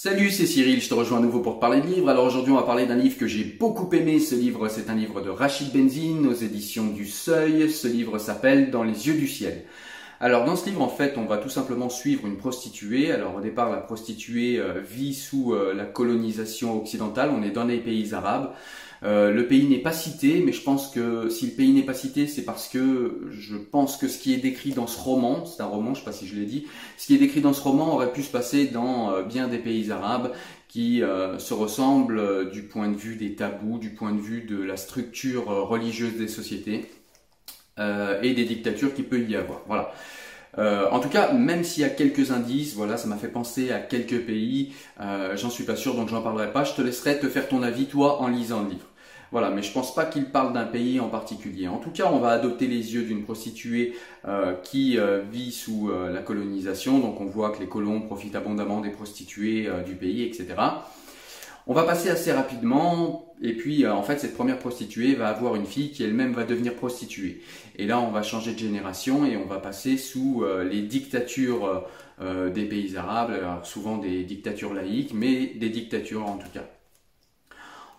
Salut, c'est Cyril, je te rejoins à nouveau pour parler de livres. Alors aujourd'hui, on va parler d'un livre que j'ai beaucoup aimé. Ce livre, c'est un livre de Rachid Benzine aux éditions du Seuil. Ce livre s'appelle Dans les yeux du ciel. Alors dans ce livre, en fait, on va tout simplement suivre une prostituée. Alors au départ, la prostituée euh, vit sous euh, la colonisation occidentale. On est dans les pays arabes. Euh, le pays n'est pas cité, mais je pense que si le pays n'est pas cité, c'est parce que je pense que ce qui est décrit dans ce roman, c'est un roman, je sais pas si je l'ai dit, ce qui est décrit dans ce roman aurait pu se passer dans euh, bien des pays arabes qui euh, se ressemblent du point de vue des tabous, du point de vue de la structure religieuse des sociétés et des dictatures qu'il peut y avoir. Voilà. En tout cas, même s'il y a quelques indices, voilà, ça m'a fait penser à quelques pays. j'en suis pas sûr, donc j'en parlerai pas. Je te laisserai te faire ton avis toi en lisant le livre. Voilà, mais je pense pas qu'il parle d'un pays en particulier. En tout cas, on va adopter les yeux d'une prostituée euh, qui euh, vit sous euh, la colonisation. Donc on voit que les colons profitent abondamment des prostituées du pays, etc. On va passer assez rapidement, et puis en fait cette première prostituée va avoir une fille qui elle-même va devenir prostituée. Et là on va changer de génération et on va passer sous les dictatures des pays arabes, souvent des dictatures laïques, mais des dictatures en tout cas.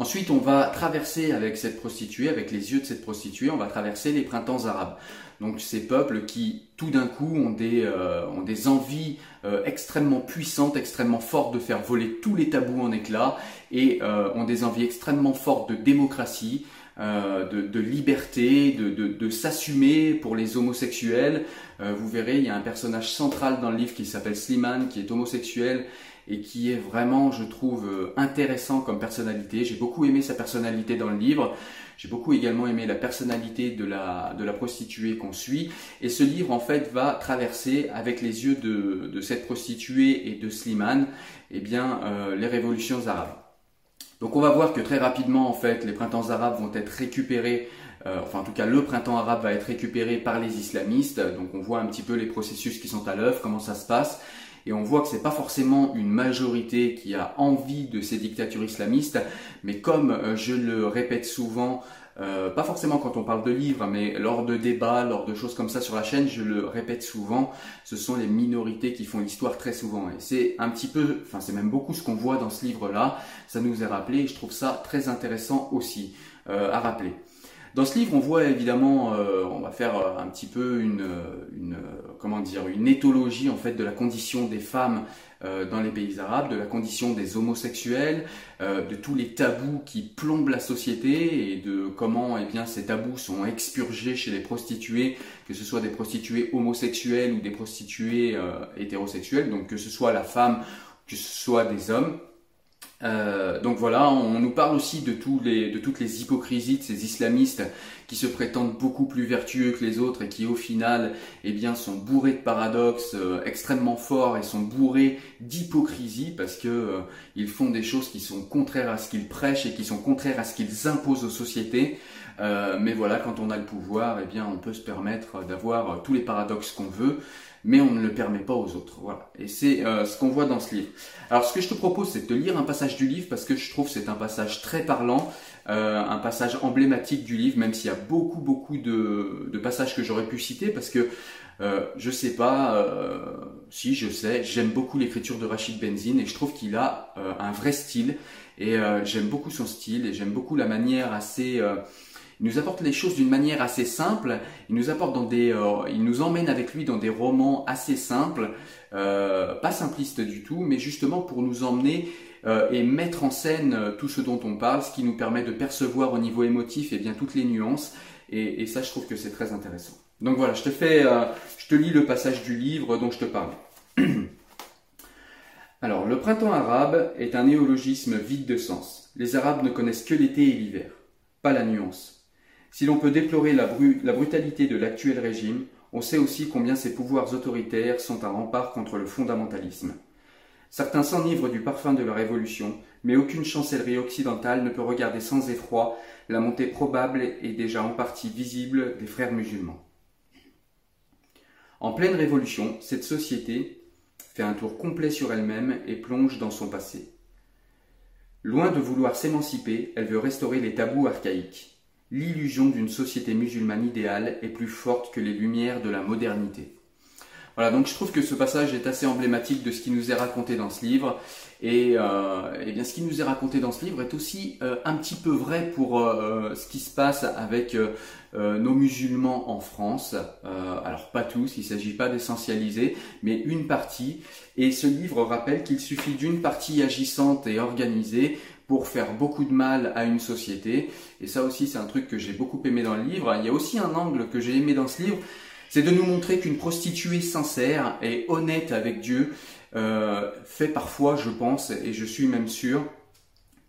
Ensuite, on va traverser avec cette prostituée, avec les yeux de cette prostituée, on va traverser les printemps arabes. Donc ces peuples qui, tout d'un coup, ont des, euh, ont des envies euh, extrêmement puissantes, extrêmement fortes de faire voler tous les tabous en éclats et euh, ont des envies extrêmement fortes de démocratie, de, de, liberté, de, de, de s'assumer pour les homosexuels. vous verrez, il y a un personnage central dans le livre qui s'appelle Slimane, qui est homosexuel et qui est vraiment, je trouve, euh, intéressant comme personnalité. J'ai beaucoup aimé sa personnalité dans le livre. J'ai beaucoup également aimé la personnalité de la, de la prostituée qu'on suit. Et ce livre, en fait, va traverser avec les yeux de, de cette prostituée et de Slimane, eh bien, euh, les révolutions arabes. Donc on va voir que très rapidement, en fait, les printemps arabes vont être récupérés euh, enfin en tout cas le printemps arabe va être récupéré par les islamistes. Donc on voit un petit peu les processus qui sont à l'œuvre, comment ça se passe et on voit que c'est pas forcément une majorité qui a envie de ces dictatures islamistes, mais comme euh, je le répète souvent, euh, pas forcément quand on parle de livres, mais lors de débats, lors de choses comme ça sur la chaîne, je le répète souvent, ce sont les minorités qui font l'histoire très souvent. Et c'est un petit peu, enfin c'est même beaucoup ce qu'on voit dans ce livre-là, ça nous est rappelé et je trouve ça très intéressant aussi euh, à rappeler. Dans ce livre, on voit évidemment, euh, on va faire euh, un petit peu une, une, comment dire, une éthologie en fait de la condition des femmes euh, dans les pays arabes, de la condition des homosexuels, de tous les tabous qui plombent la société et de comment eh bien ces tabous sont expurgés chez les prostituées, que ce soit des prostituées homosexuelles ou des prostituées hétérosexuelles, donc que ce soit la femme, que ce soit des hommes. Euh, donc voilà, on nous parle aussi de, toutes les hypocrisies de ces islamistes qui se prétendent beaucoup plus vertueux que les autres et qui au final eh bien, sont bourrés de paradoxes euh, extrêmement forts et sont bourrés d'hypocrisie parce que euh, ils font des choses qui sont contraires à ce qu'ils prêchent et qui sont contraires à ce qu'ils imposent aux sociétés. mais voilà, quand on a le pouvoir, eh bien, on peut se permettre d'avoir tous les paradoxes qu'on veut mais on ne le permet pas aux autres. Voilà. Et c'est euh, ce qu'on voit dans ce livre. Alors ce que je te propose, c'est de lire un passage du livre parce que je trouve c'est un passage très parlant, euh, un passage emblématique du livre, même s'il y a beaucoup beaucoup de, de passages que j'aurais pu citer parce que euh, je sais pas, euh, si je sais, j'aime beaucoup l'écriture de Rachid Benzine et je trouve qu'il a euh, un vrai style et j'aime beaucoup son style et j'aime beaucoup la manière assez il nous apporte les choses d'une manière assez simple. Il nous apporte dans des, euh, il nous emmène avec lui dans des romans assez simples, euh, pas simplistes du tout, mais justement pour nous emmener euh, et mettre en scène tout ce dont on parle, ce qui nous permet de percevoir au niveau émotif et eh bien toutes les nuances. Et, et, ça, je trouve que c'est très intéressant. Donc voilà, je te fais, je te lis le passage du livre dont je te parle. Alors, le printemps arabe est un néologisme vide de sens. Les Arabes ne connaissent que l'été et l'hiver, pas la nuance. Si l'on peut déplorer la, brutalité de l'actuel régime, on sait aussi combien ses pouvoirs autoritaires sont un rempart contre le fondamentalisme. Certains s'enivrent du parfum de la révolution, mais aucune chancellerie occidentale ne peut regarder sans effroi la montée probable et déjà en partie visible des frères musulmans. En pleine révolution, cette société fait un tour complet sur elle-même et plonge dans son passé. Loin de vouloir s'émanciper, elle veut restaurer les tabous archaïques l'illusion d'une société musulmane idéale est plus forte que les lumières de la modernité. Voilà, donc je trouve que ce passage est assez emblématique de ce qui nous est raconté dans ce livre. Et, euh, eh bien, ce qui nous est raconté dans ce livre est aussi euh, un petit peu vrai pour euh, ce qui se passe avec nos musulmans en France. alors pas tous, il ne s'agit pas d'essentialiser, mais une partie. Et ce livre rappelle qu'il suffit d'une partie agissante et organisée pour faire beaucoup de mal à une société. Et ça aussi, c'est un truc que j'ai beaucoup aimé dans le livre. Il y a aussi un angle que j'ai aimé dans ce livre, c'est de nous montrer qu'une prostituée sincère et honnête avec Dieu euh, fait parfois, je pense, et je suis même sûr,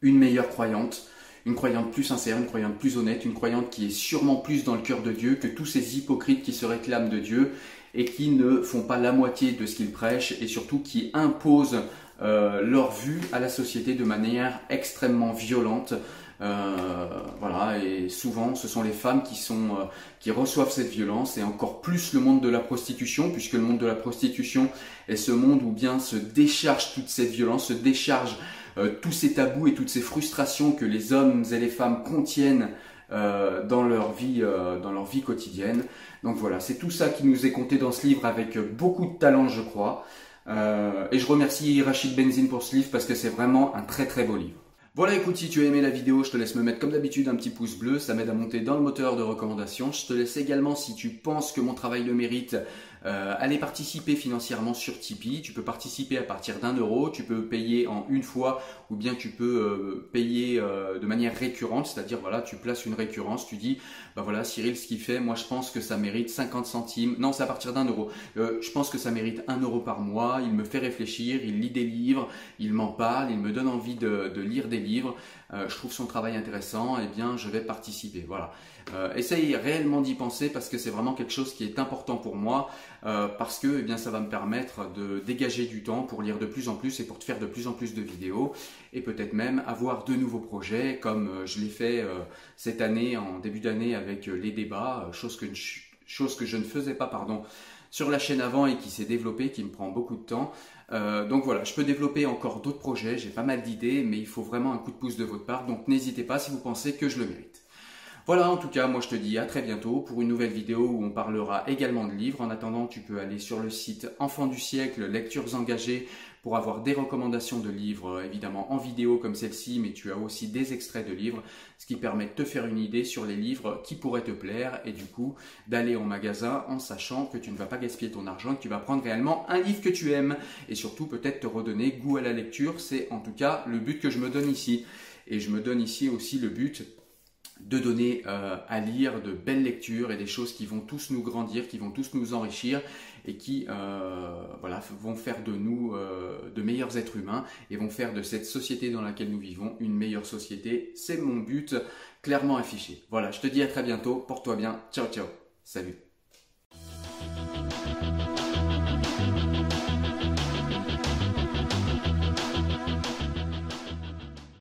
une meilleure croyante, une croyante plus sincère, une croyante plus honnête, une croyante qui est sûrement plus dans le cœur de Dieu que tous ces hypocrites qui se réclament de Dieu et qui ne font pas la moitié de ce qu'ils prêchent et surtout qui imposent euh, leur vue à la société de manière extrêmement violente. Euh, voilà, et souvent ce sont les femmes qui sont euh, qui reçoivent cette violence et encore plus le monde de la prostitution, puisque le monde de la prostitution est ce monde où bien se décharge toute cette violence, se décharge euh, tous ces tabous et toutes ces frustrations que les hommes et les femmes contiennent dans leur vie, dans leur vie quotidienne. Donc voilà, c'est tout ça qui nous est compté dans ce livre avec beaucoup de talent, je crois. Et je remercie Rachid Benzine pour ce livre parce que c'est vraiment un très très beau livre. Voilà, écoute, si tu as aimé la vidéo, je te laisse me mettre comme d'habitude un petit pouce bleu, ça m'aide à monter dans le moteur de recommandation. Je te laisse également, si tu penses que mon travail le mérite, euh, aller participer financièrement sur Tipeee. Tu peux participer à partir d'un euro, tu peux payer en une fois ou bien tu peux euh, payer euh, de manière récurrente, c'est-à-dire voilà, tu places une récurrence, tu dis bah voilà Cyril ce qu'il fait, moi je pense que ça mérite 50 centimes, non c'est à partir d'un euro, je pense que ça mérite un euro par mois, il me fait réfléchir, il lit des livres, il m'en parle, il me donne envie de, lire des livres, je trouve son travail intéressant, et eh bien je vais participer. Voilà. essaye réellement d'y penser parce que c'est vraiment quelque chose qui est important pour moi. Euh, parce que eh ça va me permettre de dégager du temps pour lire de plus en plus et pour te faire de plus en plus de vidéos et peut-être même avoir de nouveaux projets comme euh, je l'ai fait euh, cette année, en début d'année avec les débats, chose que, chose que je ne faisais pas pardon, sur la chaîne avant et qui s'est développée, qui me prend beaucoup de temps. donc voilà, je peux développer encore d'autres projets, j'ai pas mal d'idées, mais il faut vraiment un coup de pouce de votre part, donc n'hésitez pas si vous pensez que je le mérite. Voilà, en tout cas, moi je te dis à très bientôt pour une nouvelle vidéo où on parlera également de livres. En attendant, tu peux aller sur le site Enfants du siècle, Lectures engagées, pour avoir des recommandations de livres, évidemment en vidéo comme celle-ci, mais tu as aussi des extraits de livres, ce qui permet de te faire une idée sur les livres qui pourraient te plaire et du coup d'aller au magasin en sachant que tu ne vas pas gaspiller ton argent, que tu vas prendre réellement un livre que tu aimes et surtout peut-être te redonner goût à la lecture. C'est en tout cas le but que je me donne ici. Et je me donne ici aussi le but de donner euh, à lire de belles lectures et des choses qui vont tous nous grandir, qui vont tous nous enrichir et qui euh, voilà, vont faire de nous euh, de meilleurs êtres humains et vont faire de cette société dans laquelle nous vivons une meilleure société. C'est mon but clairement affiché. Voilà, je te dis à très bientôt, porte-toi bien, ciao ciao, salut